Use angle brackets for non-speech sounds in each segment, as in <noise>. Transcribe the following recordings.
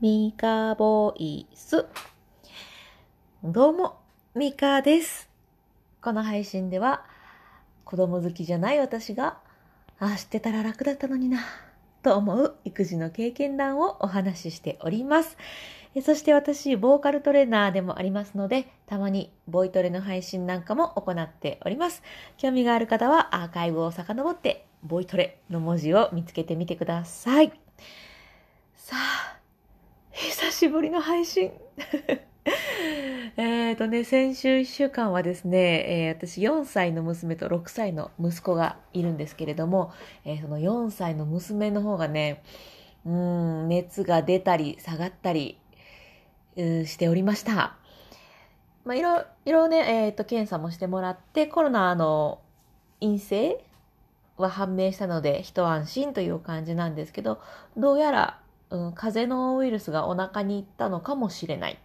ミカボイス。どうも、ミカです。この配信では、子供好きじゃない私が、ああ、知ってたら楽だったのにな、と思う育児の経験談をお話ししております。そして私、ボーカルトレーナーでもありますので、たまにボイトレの配信なんかも行っております。興味がある方はアーカイブを遡って、ボイトレの文字を見つけてみてください。さあ、しぶりの配信。<laughs> えっとね、先週1週間はですね、えー私4歳の娘と6歳の息子がいるんですけれども、えーその4歳の娘の方がね、うん、熱が出たり下がったり、うしておりました。まあ、いろ、いろね、えっ、と、検査もしてもらって、コロナの陰性は判明したので、一安心という感じなんですけど、どうやら、うん、風邪のウイルスがお腹に行ったのかもしれないっ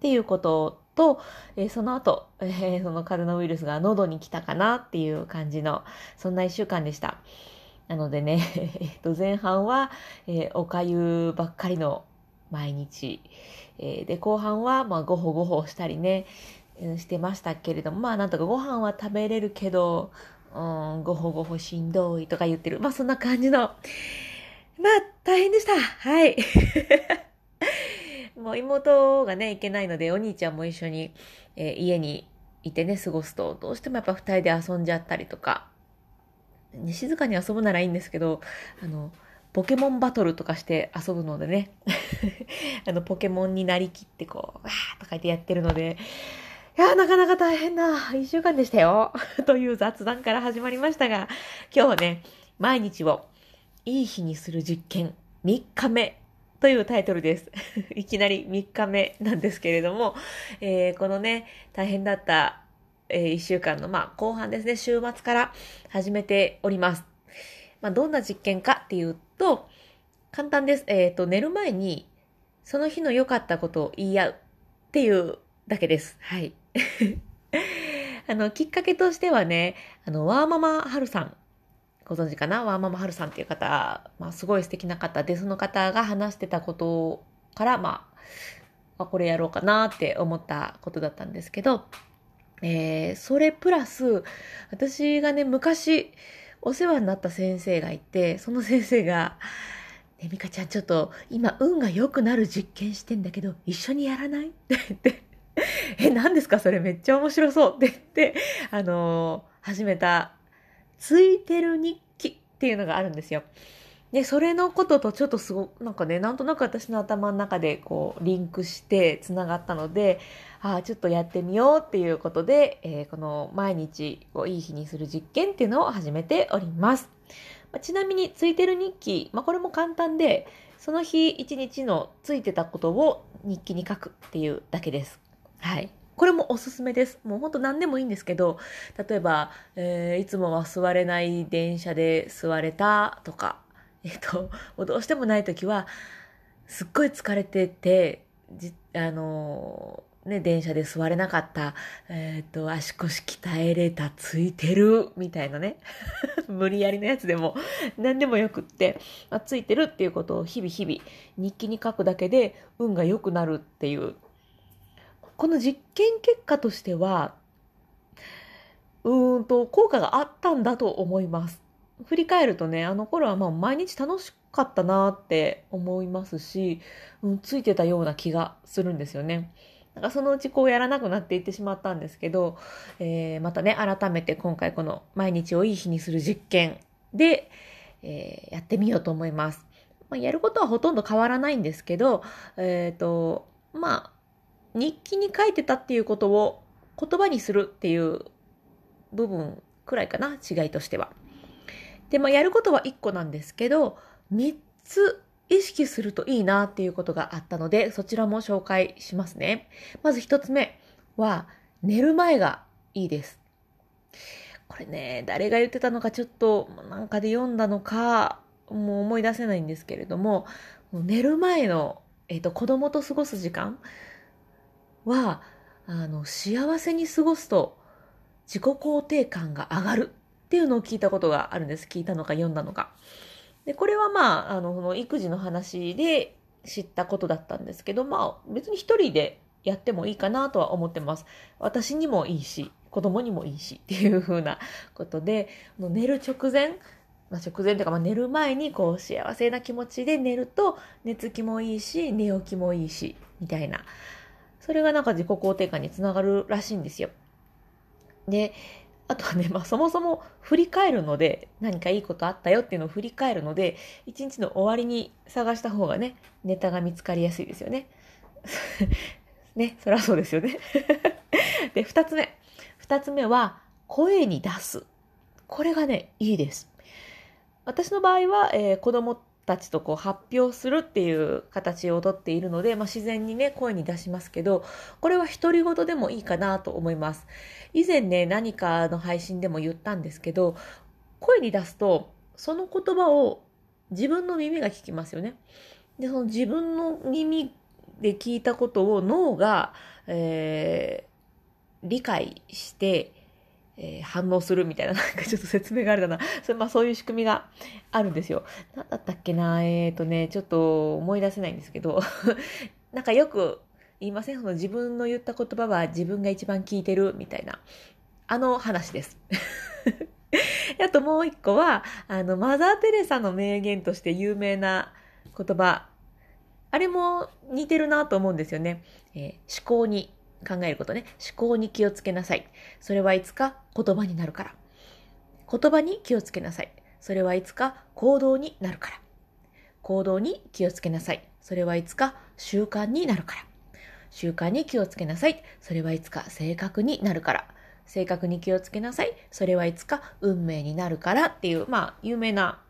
ていうことと、えーその後、えーその風邪のウイルスが喉に来たかなっていう感じの、そんな一週間でした。なのでね、<laughs> えっと前半は、えーおかゆばっかりの毎日、えーで、後半は、まあ、ごほごほしたりね、してましたけれども、まあ、なんとかご飯は食べれるけど、うん、ごほごほしんどいとか言ってる。まあ、そんな感じの、まあ、大変でした。はい。<laughs> もう妹がね、行けないので、お兄ちゃんも一緒に、えー家にいてね、過ごすと、どうしてもやっぱ二人で遊んじゃったりとか、ね静かに遊ぶならいいんですけど、あの、ポケモンバトルとかして遊ぶのでね、<laughs> あの、ポケモンになりきってこう、わーとか言ってやってるので、いやー、なかなか大変な一週間でしたよ。<laughs> という雑談から始まりましたが、今日はね、毎日をいい日にする実験3日目というタイトルです。<laughs> いきなり3日目なんですけれども、えーこのね、大変だった、え1週間の、まあ、後半ですね、週末から始めております。まあ、どんな実験かっていうと、簡単です。えっ、と、寝る前に、その日の良かったことを言い合うっていうだけです。はい。<laughs> あの、きっかけとしてはね、あの、ワーママハルさん、ご存知かな？ワーママハルさんっていう方、まあ、すごい素敵な方。で、その方が話してたことから、まあ、これやろうかなって思ったことだったんですけど、えーそれプラス、私がね、昔、お世話になった先生がいて、その先生が、ね、ミカちゃんちょっと今運が良くなる実験してんだけど、一緒にやらない？って言って、え、何ですか？それめっちゃ面白そうって言って、あのー始めた、ついてる日記っていうのがあるんですよ。で、それのこととちょっとすごく、なんかね、なんとなく私の頭の中でこう、リンクして繋がったので、ああ、ちょっとやってみようっていうことで、えーこの毎日をいい日にする実験っていうのを始めております。まあちなみに、ついてる日記、まあ、これも簡単で、その日一日のついてたことを日記に書くっていうだけです。はい。これもおすすめです。もうほんと何でもいいんですけど、例えば、えーいつもは座れない電車で座れたとか、<laughs> えっと、どうしてもない時は、すっごい疲れてて、じあのーね、電車で座れなかった、えっ、と、足腰鍛えれた、ついてる、みたいなね。<laughs> 無理やりのやつでも、何でもよくって、まあ、ついてるっていうことを日々日々日記に書くだけで運が良くなるっていう。この実験結果としては、うーんと、効果があったんだと思います。振り返るとね、あの頃はまあ毎日楽しかったなって思いますし、うん、ついてたような気がするんですよね。なんかそのうちこうやらなくなっていってしまったんですけど、えーまたね、改めて今回この毎日をいい日にする実験で、えーやってみようと思います。まあ、やることはほとんど変わらないんですけど、えっ、と、まあ、日記に書いてたっていうことを言葉にするっていう部分くらいかな、違いとしては。で、まあ、やることは1個なんですけど、3つ意識するといいなっていうことがあったので、そちらも紹介しますね。まず1つ目は、寝る前がいいです。これね、誰が言ってたのかちょっとなんかで読んだのか、もう思い出せないんですけれども、寝る前の、えっ、と、子供と過ごす時間は、あの、幸せに過ごすと自己肯定感が上がるっていうのを聞いたことがあるんです。聞いたのか読んだのか。で、これはまあ、あの、その育児の話で知ったことだったんですけど、まあ別に一人でやってもいいかなとは思ってます。私にもいいし、子供にもいいしっていう風なことで、寝る直前、まあ、直前というか、まあ、寝る前にこう幸せな気持ちで寝ると寝つきもいいし寝起きもいいしみたいなそれがなんか自己肯定感につながるらしいんですよ。であとはね、まあ、そもそも振り返るので何かいいことあったよっていうのを振り返るので一日の終わりに探した方がねネタが見つかりやすいですよね。<laughs> ねそりゃそうですよね。<laughs> で二つ目二つ目は声に出す。これがねいいです。私の場合は、えー、子供たちとこう発表するっていう形をとっているので、まあ、自然にね声に出しますけどこれは独り言でもいいかなと思います。以前ね何かの配信でも言ったんですけど声に出すとその言葉を自分の耳が聞きますよね。でその自分の耳で聞いたことを脳が、えー、理解してえー、反応するみたいな、なんかちょっと説明があるだな。<laughs> それまあそういう仕組みがあるんですよ。なんだったっけな？えっ、ー、とね、ちょっと思い出せないんですけど、<laughs> なんかよく言いません？その自分の言った言葉は自分が一番聞いてるみたいな、あの話です。<laughs> あともう一個は、あの、マザー・テレサの名言として有名な言葉、あれも似てるなと思うんですよね。えー、思考に考えることね。思考に気をつけなさい。それはいつか言葉になるから。言葉に気をつけなさい。それはいつか行動になるから。行動に気をつけなさい。それはいつか習慣になるから。習慣に気をつけなさい。それはいつか性格になるから。性格に気をつけなさい。それはいつか運命になるからっていう、まあ、有名な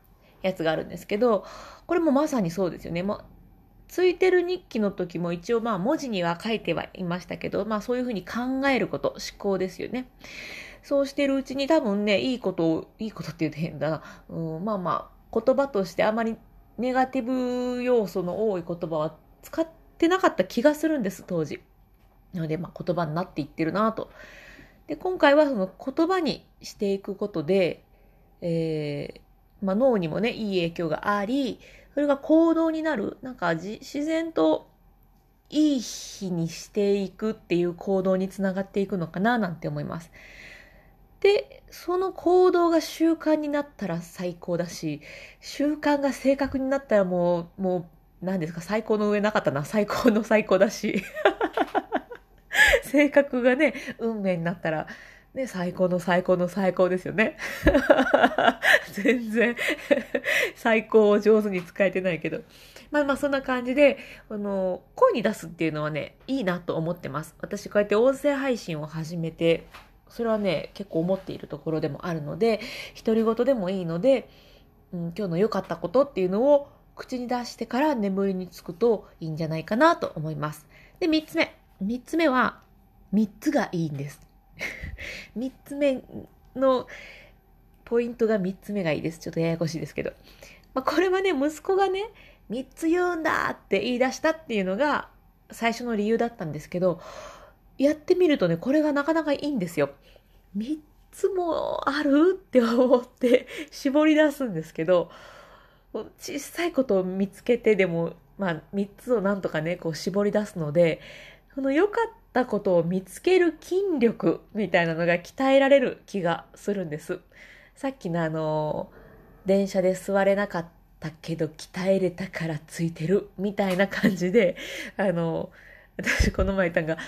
やつがあるんですけど、これもまさにそうですよね。もついてる日記の時も一応まあ文字には書いてはいましたけど、まあそういうふうに考えること、思考ですよね。そうしてるうちに多分ね、いいことを、いいことって言うと変だな。うん、まあまあ、言葉としてあまりネガティブ要素の多い言葉は使ってなかった気がするんです、当時。なので、まあ言葉になっていってるなと。で、今回はその言葉にしていくことで、えー、まあ脳にもね、いい影響があり、それが行動になる、なんか自然といい日にしていくっていう行動につながっていくのかななんて思います。で、その行動が習慣になったら最高だし、習慣が正確になったらもう、もう、何ですか、最高の上なかったな、最高の最高だし。<laughs> 性格がね、運命になったら、ね、最高の最高の最高ですよね。<laughs> 全然 <laughs> 最高を上手に使えてないけど。まあまあそんな感じで、あの、声に出すっていうのはね、いいなと思ってます。私こうやって音声配信を始めて、それはね、結構思っているところでもあるので、独り言でもいいので、うん、今日の良かったことっていうのを口に出してから眠りにつくといいんじゃないかなと思います。で、三つ目。三つ目は、三つがいいんです。<laughs> 3つ目のポイントが3つ目がいいです。ちょっとややこしいですけど。まあ、これはね、息子がね、3つ言うんだって言い出したっていうのが最初の理由だったんですけど、やってみるとね、これがなかなかいいんですよ。3つもあるって思って絞り出すんですけど、小さいことを見つけてでも、まあ3つをなんとかね、こう絞り出すので、この良かったことを見つける筋力みたいなのが鍛えられる気がするんです。さっきのあの、電車で座れなかったけど鍛えれたからついてるみたいな感じで、<laughs> あの、私この前言ったのが、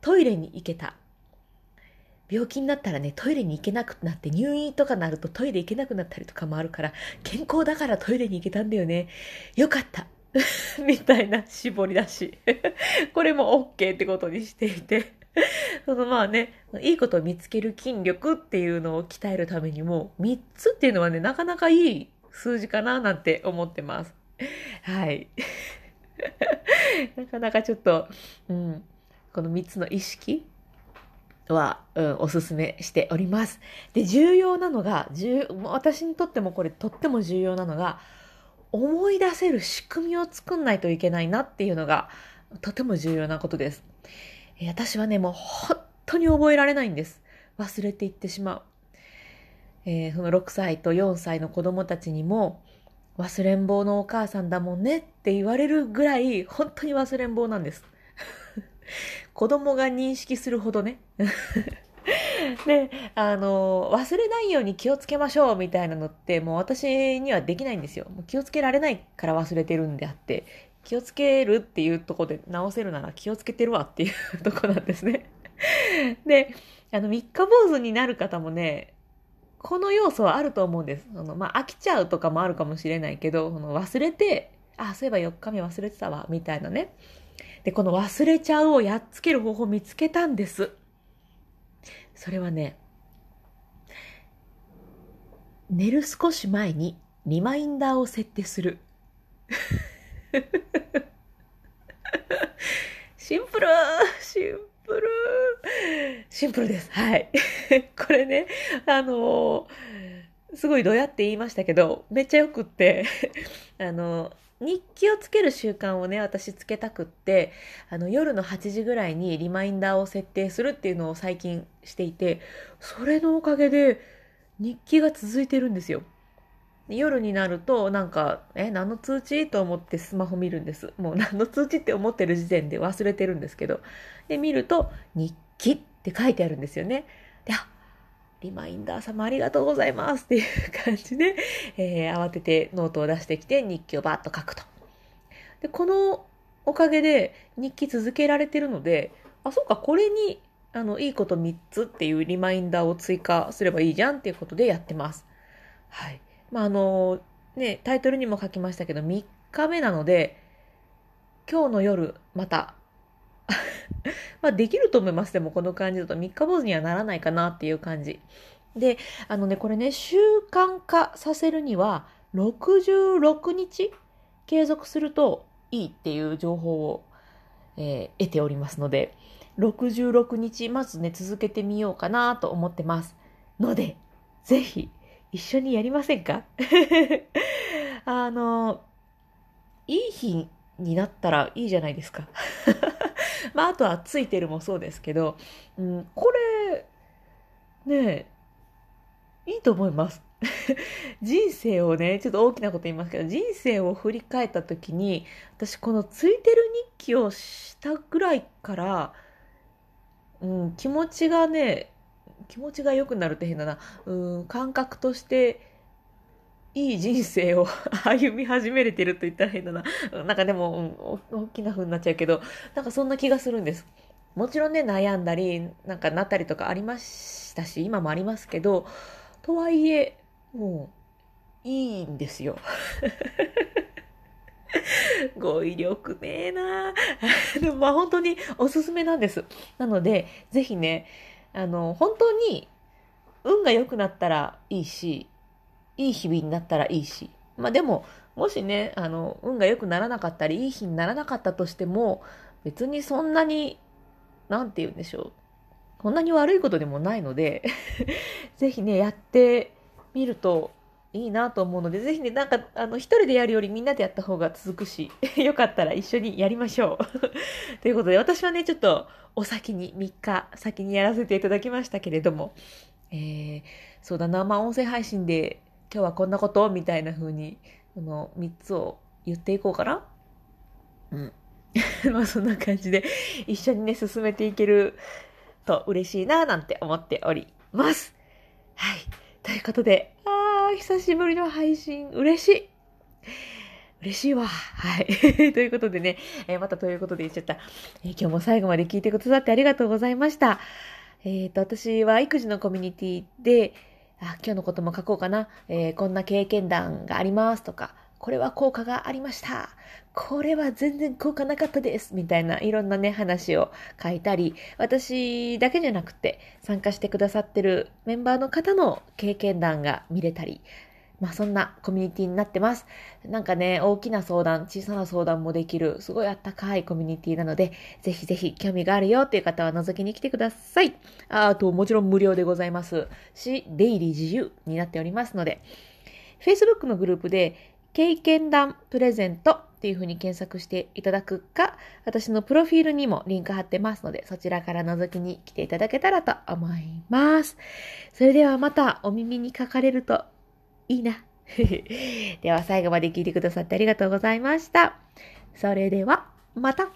トイレに行けた。病気になったらね、トイレに行けなくなって入院とかなるとトイレ行けなくなったりとかもあるから、健康だからトイレに行けたんだよね。よかった。<laughs> みたいな絞り出し。<laughs> これも OK ってことにしていて。<laughs> そのまあね、いいことを見つける筋力っていうのを鍛えるためにも、3つっていうのはね、なかなかいい数字かななんて思ってます。はい。なかなかちょっと、うん、この3つの意識は、うん、おすすめしております。で、重要なのが、私にとってもこれとっても重要なのが、思い出せる仕組みを作んないといけないなっていうのがとても重要なことです。私はね、もう本当に覚えられないんです。忘れていってしまう。えー、その6歳と4歳の子供たちにも、忘れん坊のお母さんだもんねって言われるぐらい本当に忘れん坊なんです。<laughs> 子供が認識するほどね。<laughs> で、あの、忘れないように気をつけましょうみたいなのって、もう私にはできないんですよ。もう気をつけられないから忘れてるんであって、気をつけるっていうとこで直せるなら気をつけてるわっていうとこなんですね。<laughs> で、あの、三日坊主になる方もね、この要素はあると思うんです。あの、まあ、飽きちゃうとかもあるかもしれないけど、の忘れて、あ、そういえば4日目忘れてたわ、みたいなね。で、この忘れちゃうをやっつける方法を見つけたんです。それはね、寝る少し前にリマインダーを設定する。<laughs> シンプルシンプルシンプルです。はい。<laughs> これね、あのー、すごいどうやって言いましたけど、めっちゃよくって <laughs> あのー日記をつける習慣をね、私つけたくって、あの、夜の8時ぐらいにリマインダーを設定するっていうのを最近していて、それのおかげで日記が続いてるんですよ。夜になると、なんか、え、何の通知？と思ってスマホ見るんです。もう <laughs> 何の通知って思ってる時点で忘れてるんですけど。で、見ると、日記って書いてあるんですよね。で、あ、リマインダー様ありがとうございますっていう感じで、<laughs> えー、慌ててノートを出してきて日記をバーッと書くと。で、このおかげで日記続けられてるので、あ、そうか、これに、あの、いいこと3つっていうリマインダーを追加すればいいじゃんっていうことでやってます。はい。まあ、あの、ね、タイトルにも書きましたけど、3日目なので、今日の夜、また <laughs> まあできると思います。でもこの感じだと三日坊主にはならないかなっていう感じ。で、あのね、これね、習慣化させるには66日継続するといいっていう情報を、えー、得ておりますので、66日まずね、続けてみようかなと思ってます。ので、ぜひ一緒にやりませんか？<laughs> あの、いい日になったらいいじゃないですか。まあ、あとはついてるもそうですけど、うん、これ、ねいいと思います。<laughs> 人生をね、ちょっと大きなこと言いますけど、人生を振り返った時に、私このついてる日記をしたぐらいから、うん、気持ちがね、気持ちが良くなるって変だな、うん、感覚として、いい人生を <laughs> 歩み始めれてると言ったら変だな。なんかでも、うん、大きな風になっちゃうけど、なんかそんな気がするんです。もちろんね、悩んだり、なんかなったりとかありましたし、今もありますけど、とはいえ、もう、いいんですよ。<laughs> 語彙力ねえな <laughs> でもまあ本当におすすめなんです。なので、ぜひね、あの、本当に運が良くなったらいいし、いい日々になったらいいし。まあでも、もしね、あの、運が良くならなかったり、いい日にならなかったとしても、別にそんなに、なんて言うんでしょう。こんなに悪いことでもないので <laughs> ぜひね、やってみるといいなと思うので、ぜひね、なんか、あの、一人でやるよりみんなでやった方が続くし、<laughs> よかったら一緒にやりましょう <laughs> ということで、私はね、ちょっとお先に3日先にやらせていただきましたけれども、えー、そうだな、まあ、音声配信で今日はこんなことみたいな風に、この3つを言っていこうかな？うん。<laughs> まあそんな感じで一緒にね、進めていけると嬉しいななんて思っております。はい。ということで、あー、久しぶりの配信、嬉しい。嬉しいわ。はい。<laughs> ということでね、えー、またということで言っちゃった、えー、今日も最後まで聞いてくださってありがとうございました。えっ、ー、と、私は育児のコミュニティで、あ今日のことも書こうかな、えー、こんな経験談がありますとか、これは効果がありました。これは全然効果なかったです。みたいないろんなね、話を書いたり、私だけじゃなくて参加してくださってるメンバーの方の経験談が見れたり、まあそんなコミュニティになってます。なんかね、大きな相談、小さな相談もできる、すごいあったかいコミュニティなので、ぜひぜひ興味があるよっていう方は覗きに来てください。あと、もちろん無料でございますし、出入り自由になっておりますので、Facebook のグループで、経験談プレゼントっていう風に検索していただくか、私のプロフィールにもリンク貼ってますので、そちらから覗きに来ていただけたらと思います。それではまたお耳にかかれるといいな。<laughs> では最後まで聞いてくださってありがとうございました。それでは、また